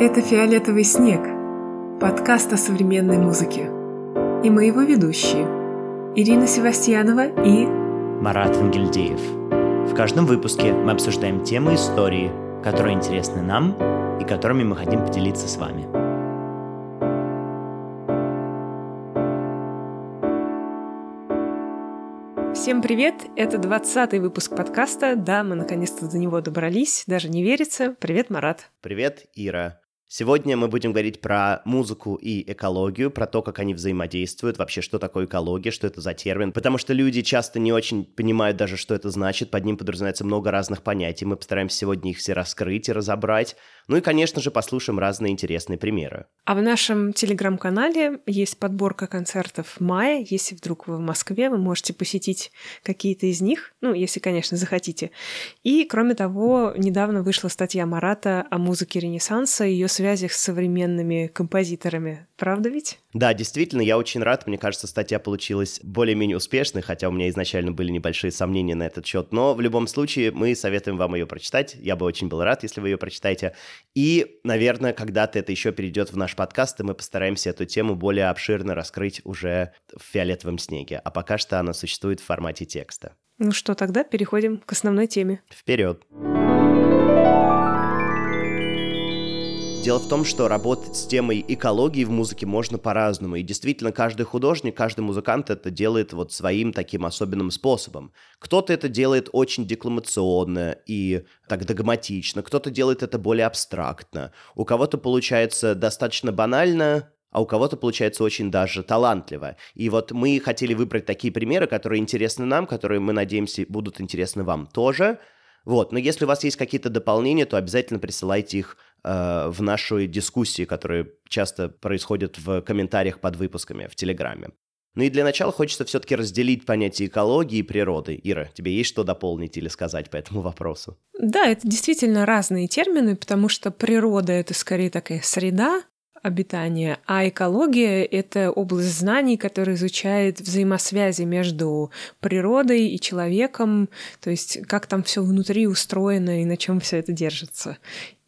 Это «Фиолетовый снег» – подкаст о современной музыке. И мы его ведущие – Ирина Севастьянова и Марат Ангельдеев. В каждом выпуске мы обсуждаем темы истории, которые интересны нам и которыми мы хотим поделиться с вами. Всем привет! Это 20-й выпуск подкаста. Да, мы наконец-то до него добрались. Даже не верится. Привет, Марат. Привет, Ира. Сегодня мы будем говорить про музыку и экологию, про то, как они взаимодействуют, вообще, что такое экология, что это за термин, потому что люди часто не очень понимают даже, что это значит, под ним подразумевается много разных понятий, мы постараемся сегодня их все раскрыть и разобрать, ну и, конечно же, послушаем разные интересные примеры. А в нашем телеграм-канале есть подборка концертов мая. Если вдруг вы в Москве, вы можете посетить какие-то из них, ну, если, конечно, захотите. И, кроме того, недавно вышла статья Марата о музыке Ренессанса и ее связях с современными композиторами. Правда ведь? Да, действительно, я очень рад. Мне кажется, статья получилась более-менее успешной, хотя у меня изначально были небольшие сомнения на этот счет. Но в любом случае мы советуем вам ее прочитать. Я бы очень был рад, если вы ее прочитаете. И, наверное, когда-то это еще перейдет в наш подкаст, и мы постараемся эту тему более обширно раскрыть уже в фиолетовом снеге. А пока что она существует в формате текста. Ну что, тогда переходим к основной теме. Вперед! Дело в том, что работать с темой экологии в музыке можно по-разному. И действительно, каждый художник, каждый музыкант это делает вот своим таким особенным способом. Кто-то это делает очень декламационно и так догматично, кто-то делает это более абстрактно. У кого-то получается достаточно банально, а у кого-то получается очень даже талантливо. И вот мы хотели выбрать такие примеры, которые интересны нам, которые, мы надеемся, будут интересны вам тоже. Вот, но если у вас есть какие-то дополнения, то обязательно присылайте их э, в нашу дискуссии, которые часто происходят в комментариях под выпусками в Телеграме. Ну и для начала хочется все-таки разделить понятие экологии и природы. Ира, тебе есть что дополнить или сказать по этому вопросу? Да, это действительно разные термины, потому что природа — это скорее такая среда, обитания, а экология — это область знаний, которая изучает взаимосвязи между природой и человеком, то есть как там все внутри устроено и на чем все это держится.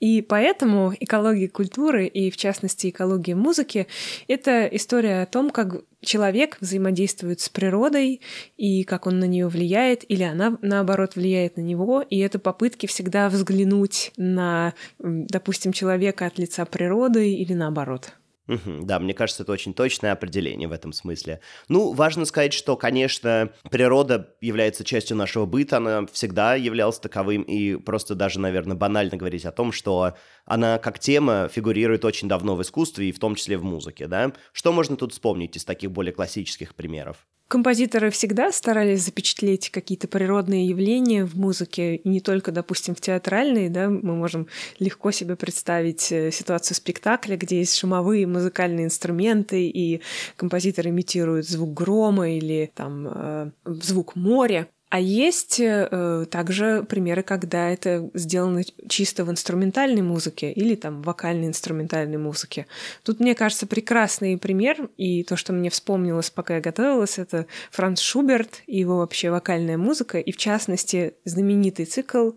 И поэтому экология культуры и, в частности, экология музыки — это история о том, как человек взаимодействует с природой и как он на нее влияет, или она, наоборот, влияет на него. И это попытки всегда взглянуть на, допустим, человека от лица природы или наоборот. Да, мне кажется, это очень точное определение в этом смысле. Ну, важно сказать, что, конечно, природа является частью нашего быта, она всегда являлась таковым, и просто даже, наверное, банально говорить о том, что она как тема фигурирует очень давно в искусстве, и в том числе в музыке, да? Что можно тут вспомнить из таких более классических примеров? Композиторы всегда старались запечатлеть какие-то природные явления в музыке, и не только, допустим, в театральной, да, мы можем легко себе представить э, ситуацию спектакля, где есть шумовые музыкальные инструменты, и композитор имитирует звук грома или там э, звук моря. А есть э, также примеры, когда это сделано чисто в инструментальной музыке или там вокальной инструментальной музыке. Тут, мне кажется, прекрасный пример, и то, что мне вспомнилось, пока я готовилась, это Франц Шуберт и его вообще вокальная музыка, и в частности знаменитый цикл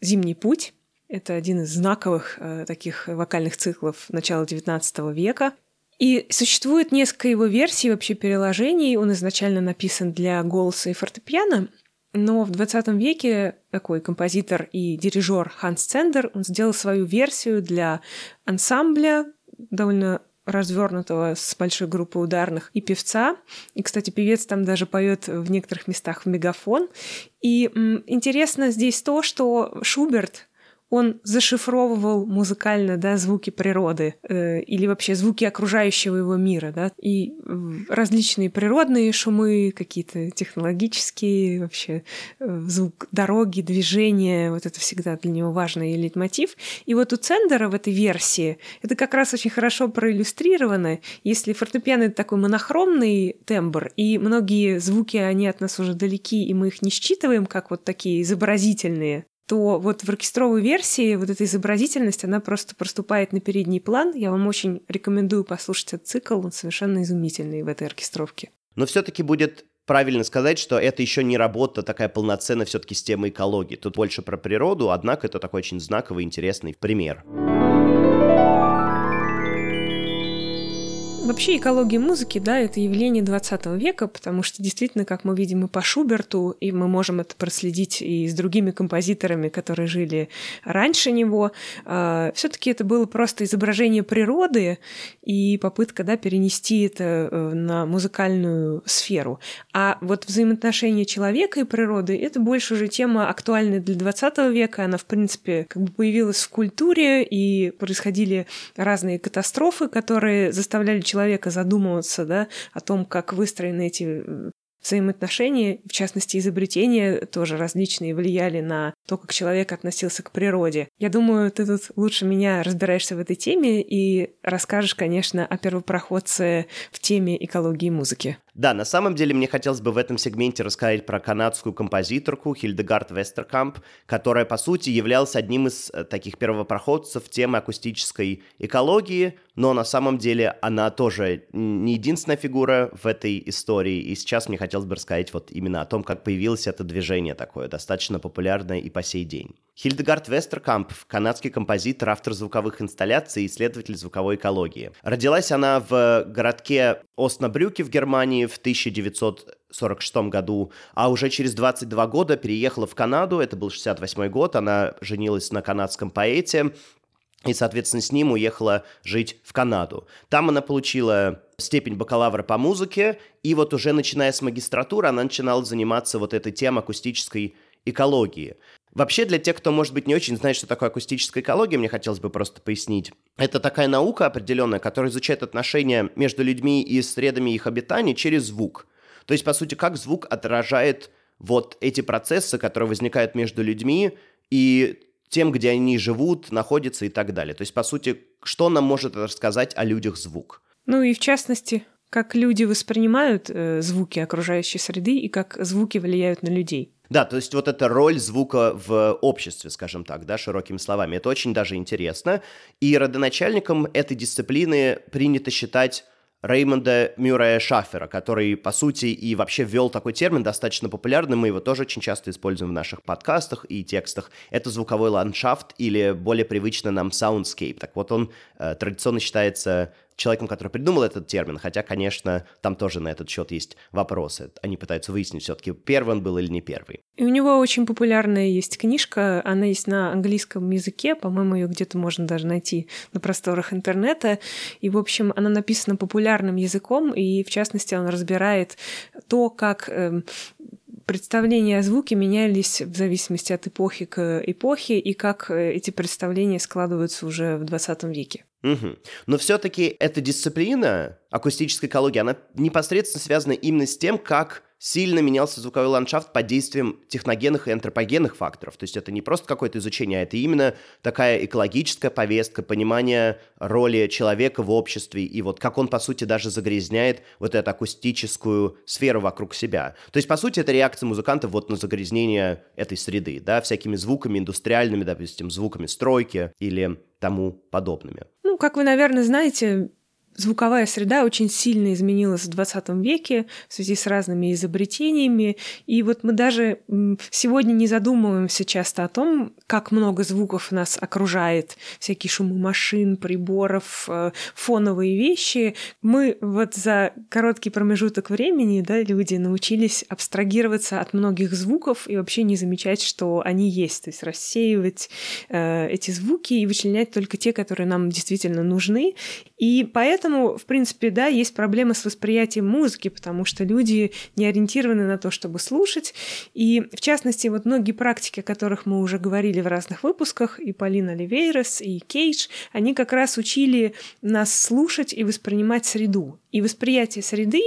«Зимний путь». Это один из знаковых э, таких вокальных циклов начала XIX века. И существует несколько его версий, вообще переложений. Он изначально написан для голоса и фортепиано, но в 20 веке такой композитор и дирижер Ханс Цендер, он сделал свою версию для ансамбля, довольно развернутого с большой группой ударных и певца. И, кстати, певец там даже поет в некоторых местах в мегафон. И м, интересно здесь то, что Шуберт он зашифровывал музыкально, да, звуки природы э, или вообще звуки окружающего его мира, да, и различные природные шумы, какие-то технологические, вообще э, звук дороги, движения, вот это всегда для него важный лейтмотив. И вот у Цендера в этой версии это как раз очень хорошо проиллюстрировано. Если фортепиано — это такой монохромный тембр, и многие звуки, они от нас уже далеки, и мы их не считываем как вот такие изобразительные, то вот в оркестровой версии вот эта изобразительность, она просто проступает на передний план. Я вам очень рекомендую послушать этот цикл, он совершенно изумительный в этой оркестровке. Но все-таки будет правильно сказать, что это еще не работа такая полноценная все-таки с темой экологии. Тут больше про природу, однако это такой очень знаковый, интересный пример. Пример. Вообще экология музыки, да, это явление 20 века, потому что действительно, как мы видим и по Шуберту, и мы можем это проследить и с другими композиторами, которые жили раньше него, э, все таки это было просто изображение природы и попытка, да, перенести это э, на музыкальную сферу. А вот взаимоотношения человека и природы — это больше уже тема актуальная для 20 века, она, в принципе, как бы появилась в культуре, и происходили разные катастрофы, которые заставляли человека человека задумываться да, о том, как выстроены эти взаимоотношения, в частности, изобретения тоже различные влияли на то, как человек относился к природе. Я думаю, ты тут лучше меня разбираешься в этой теме и расскажешь, конечно, о первопроходце в теме экологии музыки. Да, на самом деле мне хотелось бы в этом сегменте рассказать про канадскую композиторку Хильдегард Вестеркамп, которая, по сути, являлась одним из э, таких первопроходцев темы акустической экологии, но на самом деле она тоже не единственная фигура в этой истории, и сейчас мне хотелось бы рассказать вот именно о том, как появилось это движение такое, достаточно популярное и по сей день. Хильдегард Вестеркамп – канадский композитор, автор звуковых инсталляций и исследователь звуковой экологии. Родилась она в городке Оснабрюке в Германии в 1946 году, а уже через 22 года переехала в Канаду, это был 68 год, она женилась на канадском поэте, и, соответственно, с ним уехала жить в Канаду. Там она получила степень бакалавра по музыке, и вот уже начиная с магистратуры она начинала заниматься вот этой темой акустической экологии. Вообще, для тех, кто, может быть, не очень знает, что такое акустическая экология, мне хотелось бы просто пояснить. Это такая наука определенная, которая изучает отношения между людьми и средами их обитания через звук. То есть, по сути, как звук отражает вот эти процессы, которые возникают между людьми и тем, где они живут, находятся и так далее. То есть, по сути, что нам может рассказать о людях звук? Ну и в частности, как люди воспринимают э, звуки окружающей среды и как звуки влияют на людей. Да, то есть вот эта роль звука в обществе, скажем так, да, широкими словами, это очень даже интересно. И родоначальником этой дисциплины принято считать Реймонда Мюррея Шаффера, который, по сути, и вообще ввел такой термин достаточно популярный, мы его тоже очень часто используем в наших подкастах и текстах. Это звуковой ландшафт или более привычно нам soundscape. Так вот, он э, традиционно считается человеком, который придумал этот термин, хотя, конечно, там тоже на этот счет есть вопросы. Они пытаются выяснить все-таки, первый он был или не первый. И у него очень популярная есть книжка, она есть на английском языке, по-моему, ее где-то можно даже найти на просторах интернета. И, в общем, она написана популярным языком, и, в частности, он разбирает то, как э, представления о звуке менялись в зависимости от эпохи к эпохе, и как э, эти представления складываются уже в 20 веке. Угу. Но все-таки эта дисциплина, акустическая экология, она непосредственно связана именно с тем, как сильно менялся звуковой ландшафт под действием техногенных и антропогенных факторов. То есть это не просто какое-то изучение, а это именно такая экологическая повестка, понимание роли человека в обществе и вот как он, по сути, даже загрязняет вот эту акустическую сферу вокруг себя. То есть, по сути, это реакция музыкантов вот на загрязнение этой среды, да, всякими звуками индустриальными, допустим, звуками стройки или тому подобными. Ну, как вы, наверное, знаете, звуковая среда очень сильно изменилась в 20 веке в связи с разными изобретениями. И вот мы даже сегодня не задумываемся часто о том, как много звуков нас окружает, всякие шумы машин, приборов, э, фоновые вещи. Мы вот за короткий промежуток времени, да, люди научились абстрагироваться от многих звуков и вообще не замечать, что они есть, то есть рассеивать э, эти звуки и вычленять только те, которые нам действительно нужны. И поэтому в принципе, да, есть проблемы с восприятием музыки, потому что люди не ориентированы на то, чтобы слушать. И, в частности, вот многие практики, о которых мы уже говорили в разных выпусках, и Полина Оливейрос, и Кейдж, они как раз учили нас слушать и воспринимать среду. И восприятие среды,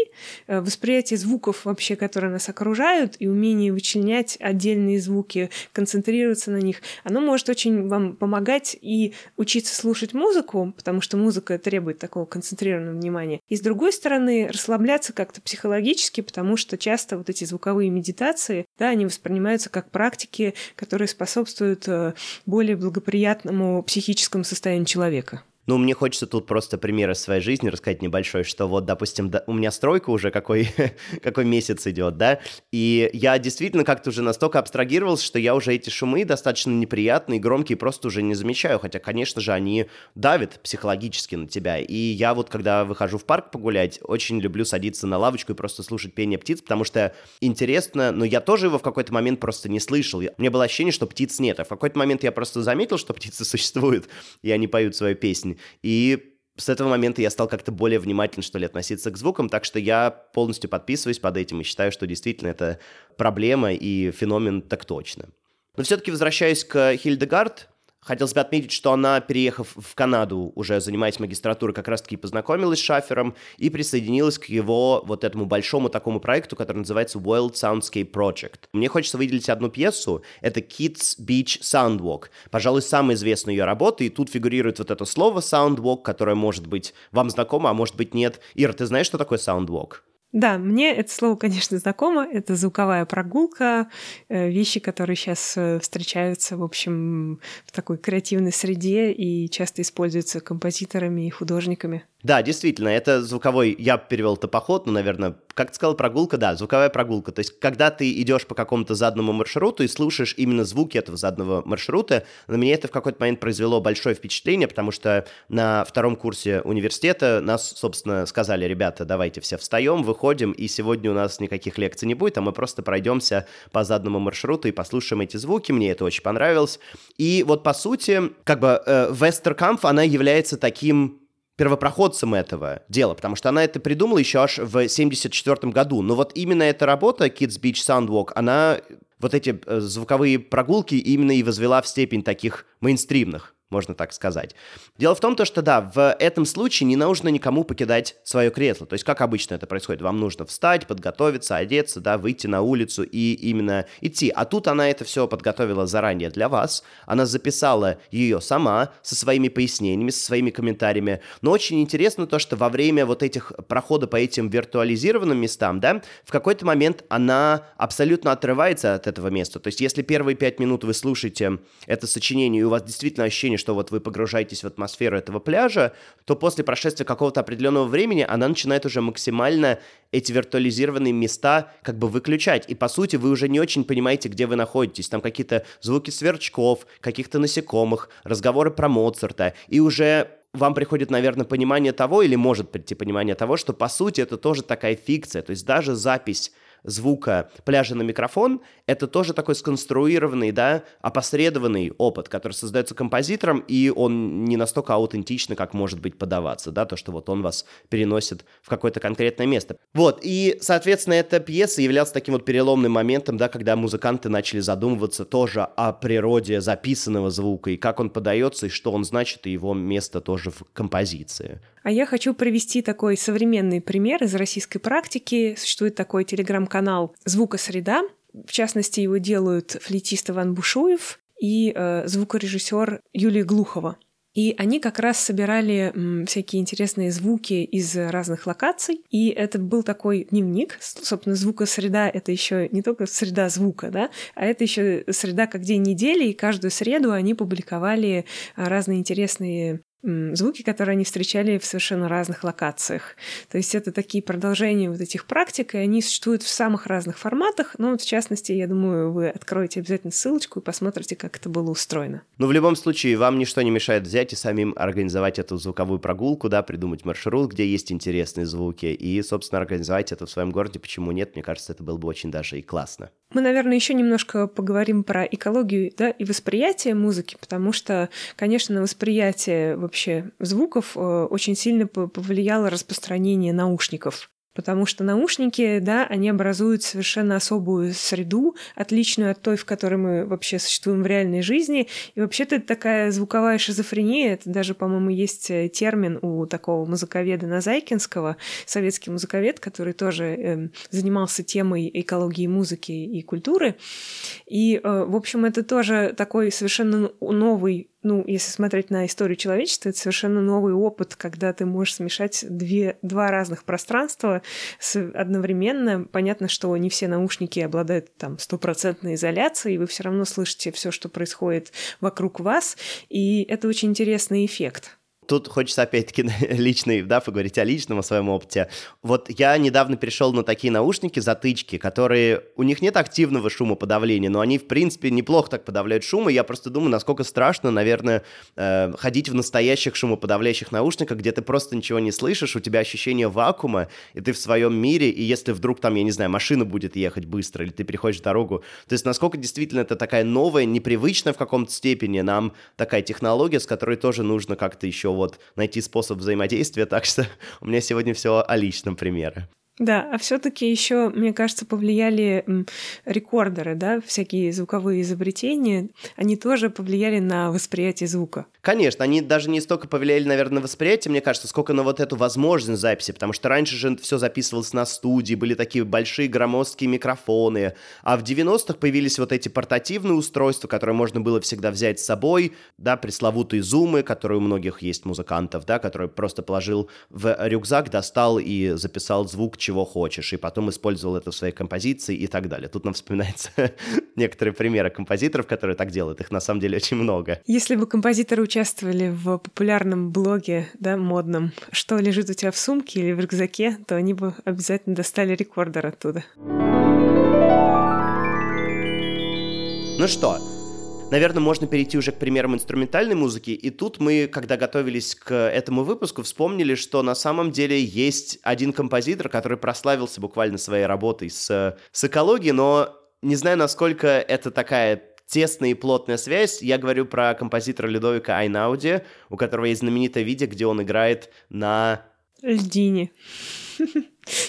э, восприятие звуков вообще, которые нас окружают, и умение вычленять отдельные звуки, концентрироваться на них, оно может очень вам помогать и учиться слушать музыку, потому что музыка требует такого концентрированного внимания. И с другой стороны, расслабляться как-то психологически, потому что часто вот эти звуковые медитации, да, они воспринимаются как практики, которые способствуют э, более благоприятному психическому состоянию человека. Ну, мне хочется тут просто пример из своей жизни рассказать небольшой, что вот, допустим, да, у меня стройка уже какой, какой месяц идет, да, и я действительно как-то уже настолько абстрагировался, что я уже эти шумы достаточно неприятные, громкие, просто уже не замечаю, хотя, конечно же, они давят психологически на тебя. И я вот, когда выхожу в парк погулять, очень люблю садиться на лавочку и просто слушать пение птиц, потому что интересно, но я тоже его в какой-то момент просто не слышал. Мне было ощущение, что птиц нет, а в какой-то момент я просто заметил, что птицы существуют, и они поют свою песнь. И с этого момента я стал как-то более внимательно, что ли, относиться к звукам, так что я полностью подписываюсь под этим и считаю, что действительно это проблема и феномен так точно. Но все-таки возвращаясь к Хильдегард, Хотелось бы отметить, что она, переехав в Канаду, уже занимаясь магистратурой, как раз-таки познакомилась с Шафером и присоединилась к его вот этому большому такому проекту, который называется World Soundscape Project. Мне хочется выделить одну пьесу, это Kids Beach Soundwalk. Пожалуй, самая известная ее работа, и тут фигурирует вот это слово Soundwalk, которое может быть вам знакомо, а может быть нет. Ира, ты знаешь, что такое Soundwalk? Да, мне это слово, конечно, знакомо. Это звуковая прогулка, э, вещи, которые сейчас э, встречаются, в общем, в такой креативной среде и часто используются композиторами и художниками. Да, действительно, это звуковой, я перевел это поход, но, наверное, как ты сказал, прогулка, да, звуковая прогулка. То есть, когда ты идешь по какому-то заданному маршруту и слушаешь именно звуки этого заданного маршрута, на меня это в какой-то момент произвело большое впечатление, потому что на втором курсе университета нас, собственно, сказали, ребята, давайте все встаем, выходим, и сегодня у нас никаких лекций не будет, а мы просто пройдемся по заданному маршруту и послушаем эти звуки, мне это очень понравилось. И вот, по сути, как бы э, она является таким первопроходцем этого дела, потому что она это придумала еще аж в 74 году. Но вот именно эта работа, Kids Beach Soundwalk, она вот эти э, звуковые прогулки именно и возвела в степень таких мейнстримных можно так сказать. Дело в том, то, что да, в этом случае не нужно никому покидать свое кресло. То есть, как обычно это происходит, вам нужно встать, подготовиться, одеться, да, выйти на улицу и именно идти. А тут она это все подготовила заранее для вас. Она записала ее сама со своими пояснениями, со своими комментариями. Но очень интересно то, что во время вот этих прохода по этим виртуализированным местам, да, в какой-то момент она абсолютно отрывается от этого места. То есть, если первые пять минут вы слушаете это сочинение, и у вас действительно ощущение, что вот вы погружаетесь в атмосферу этого пляжа, то после прошествия какого-то определенного времени она начинает уже максимально эти виртуализированные места как бы выключать. И по сути вы уже не очень понимаете, где вы находитесь. Там какие-то звуки сверчков, каких-то насекомых, разговоры про Моцарта. И уже вам приходит, наверное, понимание того, или может прийти понимание того, что по сути это тоже такая фикция. То есть даже запись звука пляжа на микрофон, это тоже такой сконструированный, да, опосредованный опыт, который создается композитором, и он не настолько аутентично, как может быть подаваться, да, то, что вот он вас переносит в какое-то конкретное место. Вот, и, соответственно, эта пьеса являлась таким вот переломным моментом, да, когда музыканты начали задумываться тоже о природе записанного звука, и как он подается, и что он значит, и его место тоже в композиции. А я хочу привести такой современный пример из российской практики. Существует такой телеграм-канал «Звукосреда». В частности, его делают флейтист Иван Бушуев и э, звукорежиссер Юлия Глухова. И они как раз собирали м, всякие интересные звуки из разных локаций. И это был такой дневник. Собственно, звукосреда — это еще не только среда звука, да, а это еще среда как день недели. И каждую среду они публиковали разные интересные звуки, которые они встречали в совершенно разных локациях. То есть это такие продолжения вот этих практик, и они существуют в самых разных форматах. Но вот в частности, я думаю, вы откроете обязательно ссылочку и посмотрите, как это было устроено. Ну, в любом случае, вам ничто не мешает взять и самим организовать эту звуковую прогулку, да, придумать маршрут, где есть интересные звуки, и, собственно, организовать это в своем городе. Почему нет? Мне кажется, это было бы очень даже и классно. Мы, наверное, еще немножко поговорим про экологию да, и восприятие музыки, потому что, конечно, восприятие вообще звуков э, очень сильно повлияло распространение наушников. Потому что наушники, да, они образуют совершенно особую среду, отличную от той, в которой мы вообще существуем в реальной жизни. И вообще-то это такая звуковая шизофрения. Это даже, по-моему, есть э, термин у такого музыковеда Назайкинского, советский музыковед, который тоже э, занимался темой экологии музыки и культуры. И, э, в общем, это тоже такой совершенно новый ну, если смотреть на историю человечества, это совершенно новый опыт, когда ты можешь смешать две, два разных пространства с, одновременно. Понятно, что не все наушники обладают там стопроцентной изоляцией, и вы все равно слышите все, что происходит вокруг вас, и это очень интересный эффект. Тут хочется опять-таки личный, да, поговорить о личном, о своем опыте. Вот я недавно перешел на такие наушники, затычки, которые, у них нет активного шумоподавления, но они, в принципе, неплохо так подавляют шум, и я просто думаю, насколько страшно, наверное, э, ходить в настоящих шумоподавляющих наушниках, где ты просто ничего не слышишь, у тебя ощущение вакуума, и ты в своем мире, и если вдруг там, я не знаю, машина будет ехать быстро, или ты переходишь дорогу, то есть насколько действительно это такая новая, непривычная в каком-то степени нам такая технология, с которой тоже нужно как-то еще вот найти способ взаимодействия, так что у меня сегодня все о личном примере. Да, а все-таки еще, мне кажется, повлияли рекордеры, да, всякие звуковые изобретения, они тоже повлияли на восприятие звука. Конечно, они даже не столько повлияли, наверное, на восприятие, мне кажется, сколько на вот эту возможность записи, потому что раньше же все записывалось на студии, были такие большие громоздкие микрофоны, а в 90-х появились вот эти портативные устройства, которые можно было всегда взять с собой, да, пресловутые зумы, которые у многих есть музыкантов, да, которые просто положил в рюкзак, достал и записал звук, чего хочешь, и потом использовал это в своей композиции и так далее. Тут нам вспоминаются некоторые примеры композиторов, которые так делают, их на самом деле очень много. Если бы композиторы участвовали в популярном блоге, да, модном, что лежит у тебя в сумке или в рюкзаке, то они бы обязательно достали рекордер оттуда. Ну что, Наверное, можно перейти уже к примерам инструментальной музыки. И тут мы, когда готовились к этому выпуску, вспомнили, что на самом деле есть один композитор, который прославился буквально своей работой с, с экологией, но не знаю, насколько это такая тесная и плотная связь. Я говорю про композитора Людовика Айнауди, у которого есть знаменитое видео, где он играет на... Льдине.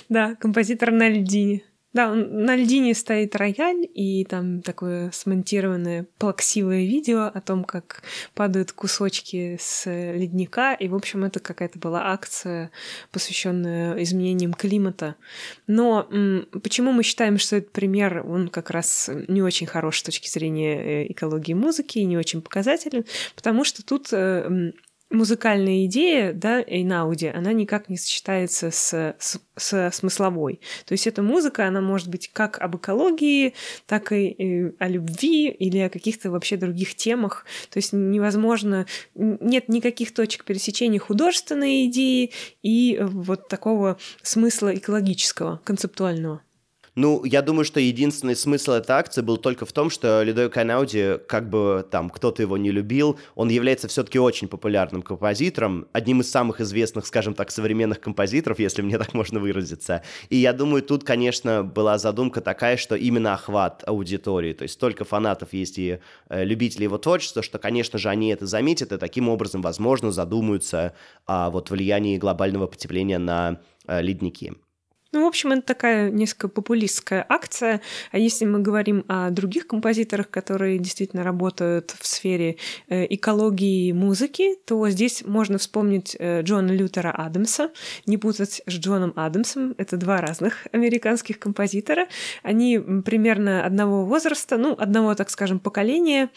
Да, композитор на льдине. Да, на льдине стоит рояль, и там такое смонтированное плаксивое видео о том, как падают кусочки с ледника, и, в общем, это какая-то была акция, посвященная изменениям климата. Но почему мы считаем, что этот пример, он как раз не очень хорош с точки зрения э, экологии музыки и не очень показателен? Потому что тут э, музыкальная идея, да, Эйнауди, она никак не сочетается с, с, с смысловой. То есть эта музыка, она может быть как об экологии, так и, и о любви или о каких-то вообще других темах. То есть невозможно, нет никаких точек пересечения художественной идеи и вот такого смысла экологического, концептуального. Ну, я думаю, что единственный смысл этой акции был только в том, что Людовик Айнауди, как бы там кто-то его не любил, он является все-таки очень популярным композитором, одним из самых известных, скажем так, современных композиторов, если мне так можно выразиться. И я думаю, тут, конечно, была задумка такая, что именно охват аудитории, то есть столько фанатов есть и э, любителей его творчества, что, конечно же, они это заметят и таким образом, возможно, задумаются о вот влиянии глобального потепления на э, ледники. Ну, в общем, это такая несколько популистская акция. А если мы говорим о других композиторах, которые действительно работают в сфере э, экологии музыки, то здесь можно вспомнить э, Джона Лютера Адамса, не путать с Джоном Адамсом. Это два разных американских композитора. Они примерно одного возраста, ну, одного, так скажем, поколения.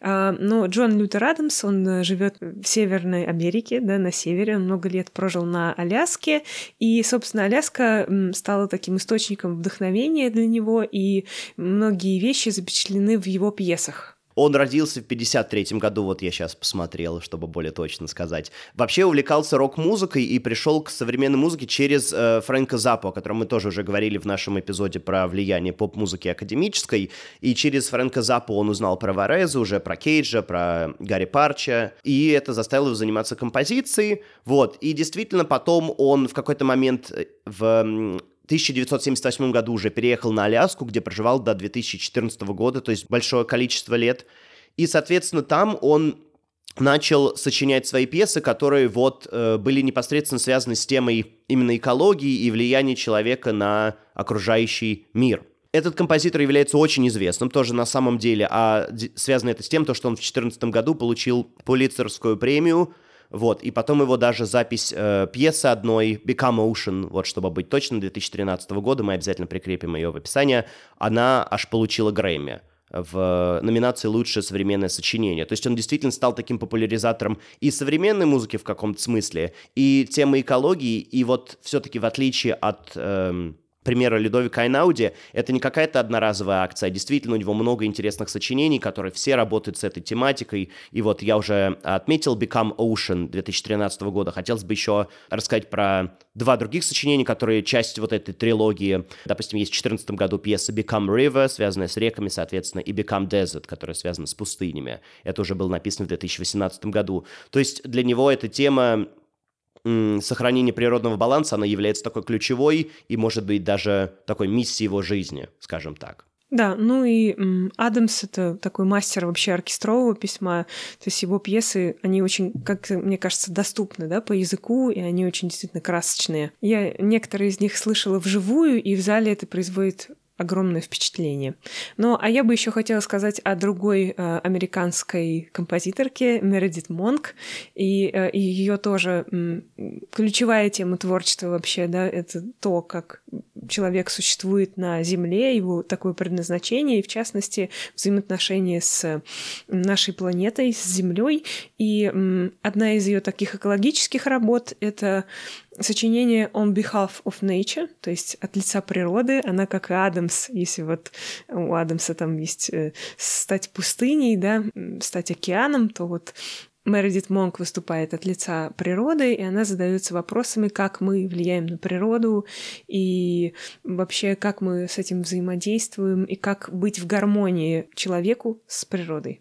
А, но Джон Лютер Адамс, он живет в Северной Америке, да, на севере. Он много лет прожил на Аляске. И, собственно, Аляска стало таким источником вдохновения для него, и многие вещи запечатлены в его пьесах. Он родился в 53 году, вот я сейчас посмотрел, чтобы более точно сказать. Вообще увлекался рок-музыкой и пришел к современной музыке через э, Фрэнка Заппо, о котором мы тоже уже говорили в нашем эпизоде про влияние поп-музыки академической. И через Фрэнка Заппо он узнал про Вареза, уже про Кейджа, про Гарри Парча. И это заставило его заниматься композицией. Вот. И действительно потом он в какой-то момент э, в 1978 году уже переехал на Аляску, где проживал до 2014 года, то есть большое количество лет. И, соответственно, там он начал сочинять свои пьесы, которые вот э, были непосредственно связаны с темой именно экологии и влияния человека на окружающий мир. Этот композитор является очень известным тоже на самом деле, а связано это с тем, то, что он в 2014 году получил Пулитцерскую премию вот, и потом его даже запись э, пьесы одной, Become Ocean, вот, чтобы быть точным, 2013 года, мы обязательно прикрепим ее в описании, она аж получила Грэмми в номинации «Лучшее современное сочинение». То есть он действительно стал таким популяризатором и современной музыки в каком-то смысле, и темы экологии, и вот все-таки в отличие от... Эм, примера Людовика Айнауди, это не какая-то одноразовая акция, а действительно у него много интересных сочинений, которые все работают с этой тематикой. И вот я уже отметил Become Ocean 2013 года. Хотелось бы еще рассказать про два других сочинения, которые часть вот этой трилогии. Допустим, есть в 2014 году пьеса Become River, связанная с реками, соответственно, и Become Desert, которая связана с пустынями. Это уже было написано в 2018 году. То есть для него эта тема сохранение природного баланса, она является такой ключевой и, может быть, даже такой миссией его жизни, скажем так. Да, ну и Адамс — это такой мастер вообще оркестрового письма, то есть его пьесы, они очень, как мне кажется, доступны, да, по языку, и они очень действительно красочные. Я некоторые из них слышала вживую, и в зале это производит огромное впечатление. Ну, а я бы еще хотела сказать о другой э, американской композиторке Мередит Монк, и, э, ее тоже м, ключевая тема творчества вообще, да, это то, как человек существует на Земле, его такое предназначение, и в частности взаимоотношения с нашей планетой, с Землей. И м, одна из ее таких экологических работ это сочинение On Behalf of Nature, то есть от лица природы, она как и Адамс, если вот у Адамса там есть э, стать пустыней, да, стать океаном, то вот Мередит Монк выступает от лица природы, и она задается вопросами, как мы влияем на природу, и вообще, как мы с этим взаимодействуем, и как быть в гармонии человеку с природой.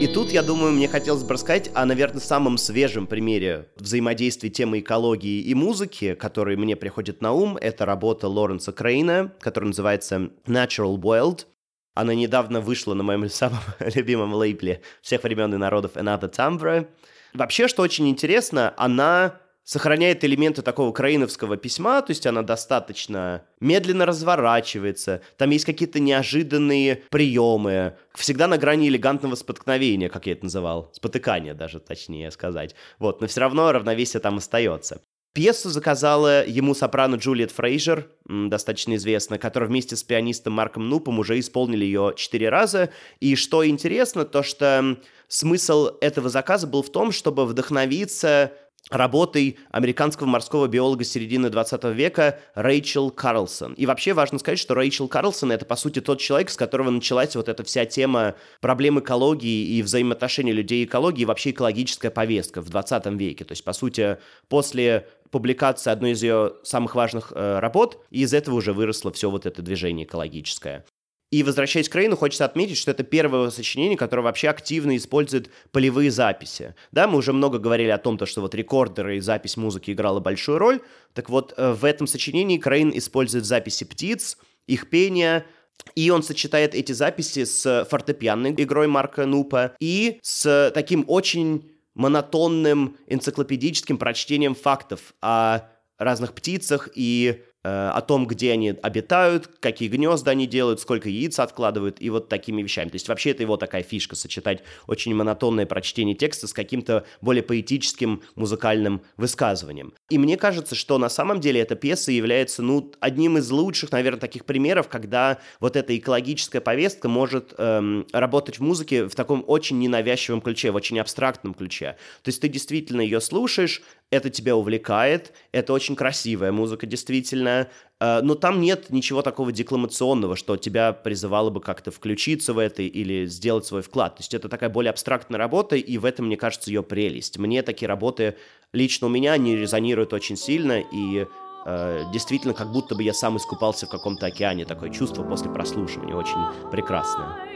И тут, я думаю, мне хотелось бы рассказать о, наверное, самом свежем примере взаимодействия темы экологии и музыки, который мне приходит на ум. Это работа Лоренса Крейна, которая называется Natural World. Она недавно вышла на моем самом любимом лейбле всех времен и народов Another Timbre. Вообще, что очень интересно, она сохраняет элементы такого краиновского письма, то есть она достаточно медленно разворачивается, там есть какие-то неожиданные приемы, всегда на грани элегантного споткновения, как я это называл, спотыкания даже, точнее сказать. Вот, но все равно равновесие там остается. Пьесу заказала ему сопрано Джулиет Фрейзер, достаточно известная, которая вместе с пианистом Марком Нупом уже исполнили ее четыре раза. И что интересно, то что смысл этого заказа был в том, чтобы вдохновиться работой американского морского биолога середины 20 века Рэйчел Карлсон. И вообще важно сказать, что Рэйчел Карлсон — это, по сути, тот человек, с которого началась вот эта вся тема проблем экологии и взаимоотношений людей и экологии, и вообще экологическая повестка в 20 веке. То есть, по сути, после публикации одной из ее самых важных э, работ, и из этого уже выросло все вот это движение экологическое. И возвращаясь к Рейну, хочется отметить, что это первое сочинение, которое вообще активно использует полевые записи. Да, мы уже много говорили о том, то, что вот рекордеры и запись музыки играла большую роль. Так вот, э, в этом сочинении Крейн использует записи птиц, их пение, и он сочетает эти записи с фортепианной игрой Марка Нупа и с таким очень монотонным энциклопедическим прочтением фактов о разных птицах и о том, где они обитают, какие гнезда они делают, сколько яиц откладывают и вот такими вещами. То есть вообще это его такая фишка, сочетать очень монотонное прочтение текста с каким-то более поэтическим музыкальным высказыванием. И мне кажется, что на самом деле эта пьеса является, ну, одним из лучших, наверное, таких примеров, когда вот эта экологическая повестка может эм, работать в музыке в таком очень ненавязчивом ключе, в очень абстрактном ключе. То есть ты действительно ее слушаешь, это тебя увлекает, это очень красивая музыка, действительно, э, но там нет ничего такого декламационного, что тебя призывало бы как-то включиться в это или сделать свой вклад. То есть это такая более абстрактная работа, и в этом, мне кажется, ее прелесть. Мне такие работы лично у меня не резонируют очень сильно, и э, действительно, как будто бы я сам искупался в каком-то океане. Такое чувство после прослушивания очень прекрасное.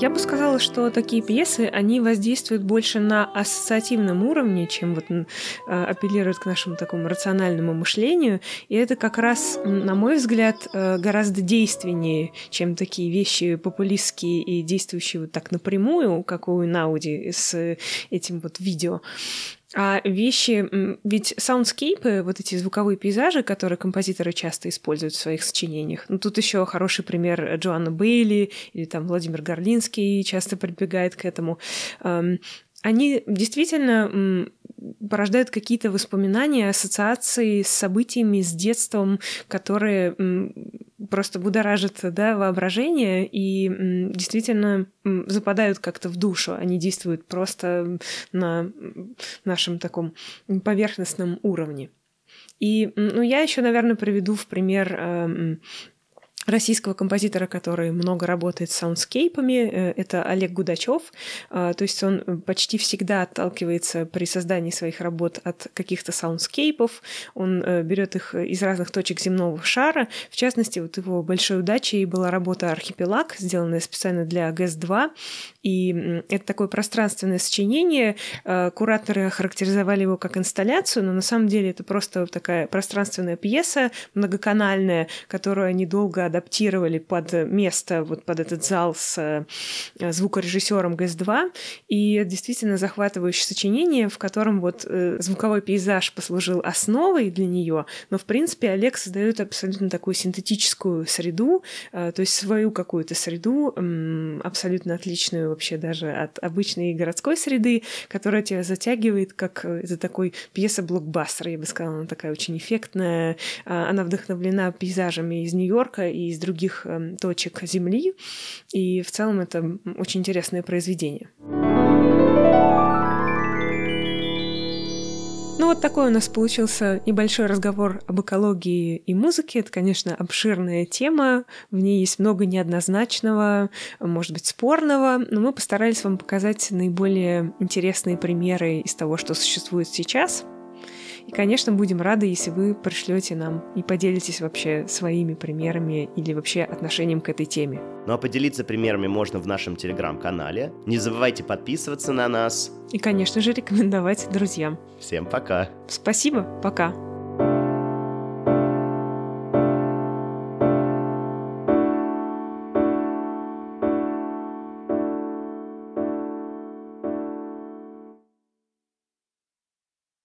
Я бы сказала, что такие пьесы, они воздействуют больше на ассоциативном уровне, чем вот а, апеллируют к нашему такому рациональному мышлению. И это как раз, на мой взгляд, э, гораздо действеннее, чем такие вещи популистские и действующие вот так напрямую, как у Эйнауди с этим вот видео. А вещи, ведь саундскейпы, вот эти звуковые пейзажи, которые композиторы часто используют в своих сочинениях. Ну, тут еще хороший пример Джоанна Бейли или там Владимир Горлинский часто прибегает к этому. Они действительно порождают какие-то воспоминания, ассоциации с событиями, с детством, которые просто будоражат да, воображение и действительно западают как-то в душу. Они действуют просто на нашем таком поверхностном уровне. И ну, я еще, наверное, приведу в пример э, российского композитора, который много работает с саундскейпами. Э, это Олег Гудачев. А, то есть он почти всегда отталкивается при создании своих работ от каких-то саундскейпов. Он э, берет их из разных точек земного шара. В частности, вот его большой удачей была работа «Архипелаг», сделанная специально для ГЭС-2. И это такое пространственное сочинение. А, кураторы охарактеризовали его как инсталляцию, но на самом деле это просто такая пространственная пьеса, многоканальная, которую они долго адаптировали под место, вот под этот зал с э, звукорежиссером ГЭС-2. И действительно захватывающее сочинение, в котором вот э, звуковой пейзаж послужил основой для нее, но в принципе Олег создает абсолютно такую синтетическую среду, э, то есть свою какую-то среду, абсолютно отличную вообще даже от обычной городской среды, которая тебя затягивает, как это такой пьеса блокбастера, я бы сказала, она такая очень эффектная, она вдохновлена пейзажами из Нью-Йорка из других эм, точек Земли. И в целом это очень интересное произведение. Ну вот такой у нас получился небольшой разговор об экологии и музыке. Это, конечно, обширная тема, в ней есть много неоднозначного, может быть, спорного, но мы постарались вам показать наиболее интересные примеры из того, что существует сейчас — и, конечно, будем рады, если вы пришлете нам и поделитесь вообще своими примерами или вообще отношением к этой теме. Ну а поделиться примерами можно в нашем телеграм-канале. Не забывайте подписываться на нас. И, конечно же, рекомендовать друзьям. Всем пока. Спасибо, пока.